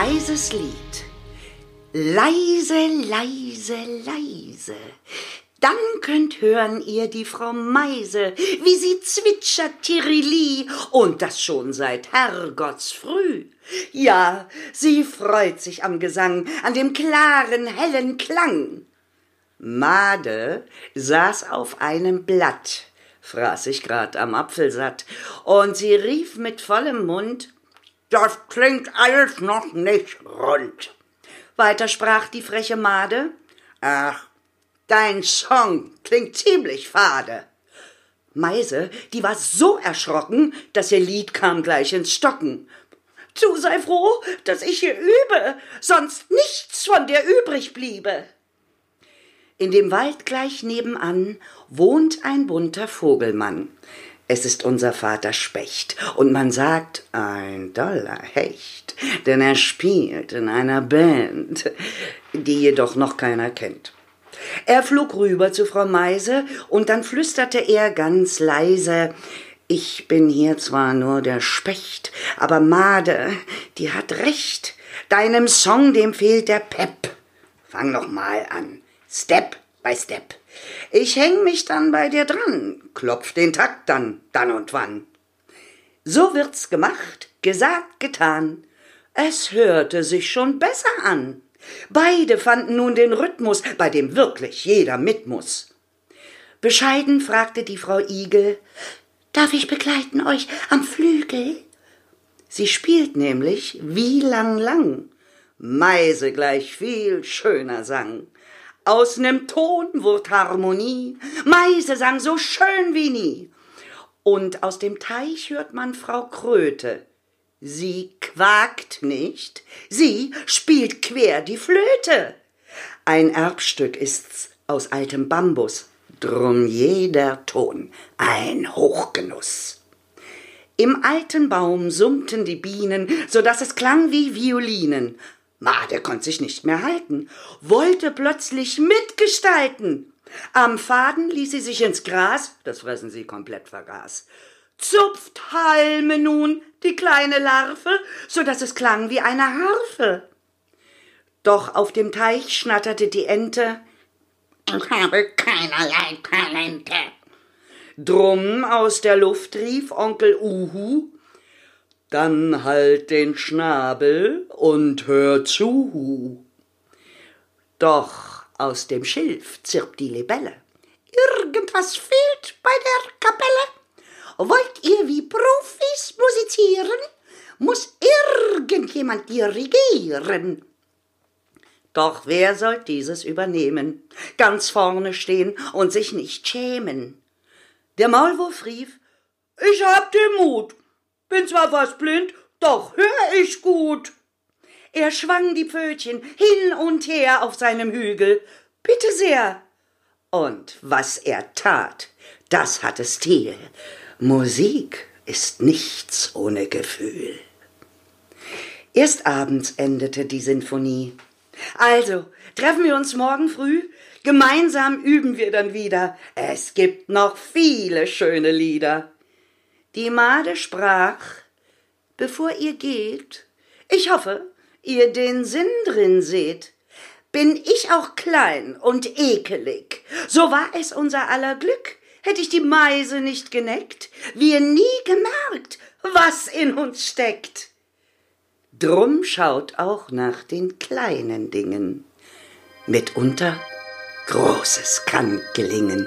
Meises Lied. Leise, leise, leise. Dann könnt hören ihr die Frau Meise, wie sie zwitschert Tirili, und das schon seit Herrgottsfrüh. Ja, sie freut sich am Gesang, an dem klaren, hellen Klang. Made saß auf einem Blatt, fraß sich grad am Apfel satt, und sie rief mit vollem Mund, das klingt alles noch nicht rund. Weiter sprach die freche Made, ach, dein Song klingt ziemlich fade. Meise, die war so erschrocken, dass ihr Lied kam gleich ins Stocken. Du sei froh, dass ich hier übe, sonst nichts von dir übrig bliebe. In dem Wald gleich nebenan wohnt ein bunter Vogelmann. Es ist unser Vater Specht, und man sagt, ein doller Hecht, denn er spielt in einer Band, die jedoch noch keiner kennt. Er flog rüber zu Frau Meise, und dann flüsterte er ganz leise, ich bin hier zwar nur der Specht, aber Made, die hat recht, deinem Song, dem fehlt der Pep. Fang noch mal an. Step by Step. Ich häng mich dann bei dir dran, klopf den Takt dann, dann und wann. So wird's gemacht, gesagt, getan. Es hörte sich schon besser an. Beide fanden nun den Rhythmus, bei dem wirklich jeder mit muss. Bescheiden fragte die Frau Igel, Darf ich begleiten euch am Flügel? Sie spielt nämlich wie lang lang. Meise gleich viel schöner sang. Aus nem Ton wurd Harmonie, Meise sang so schön wie nie. Und aus dem Teich hört man Frau Kröte. Sie quakt nicht, sie spielt quer die Flöte. Ein Erbstück ist's aus altem Bambus, drum jeder Ton ein Hochgenuss. Im alten Baum summten die Bienen, so dass es klang wie Violinen, Made konnte sich nicht mehr halten, wollte plötzlich mitgestalten. Am Faden ließ sie sich ins Gras, das Fressen sie komplett vergaß. Zupft Halme nun die kleine Larve, so dass es klang wie eine Harfe. Doch auf dem Teich schnatterte die Ente, ich habe keinerlei Talente. Drum aus der Luft rief Onkel Uhu, dann halt den Schnabel und hör zu. Doch aus dem Schilf zirpt die Libelle. Irgendwas fehlt bei der Kapelle. Wollt ihr wie Profis musizieren? Muss irgendjemand dirigieren? Doch wer soll dieses übernehmen? Ganz vorne stehen und sich nicht schämen. Der Maulwurf rief, ich hab den Mut, bin zwar fast blind, doch hör ich gut. Er schwang die Pfötchen hin und her auf seinem Hügel. Bitte sehr. Und was er tat, das hatte Stil. Musik ist nichts ohne Gefühl. Erst abends endete die Sinfonie. Also, treffen wir uns morgen früh? Gemeinsam üben wir dann wieder. Es gibt noch viele schöne Lieder. Die Made sprach, bevor ihr geht, ich hoffe, ihr den Sinn drin seht. Bin ich auch klein und ekelig, so war es unser aller Glück, hätt ich die Meise nicht geneckt, wir nie gemerkt, was in uns steckt. Drum schaut auch nach den kleinen Dingen. Mitunter Großes kann gelingen.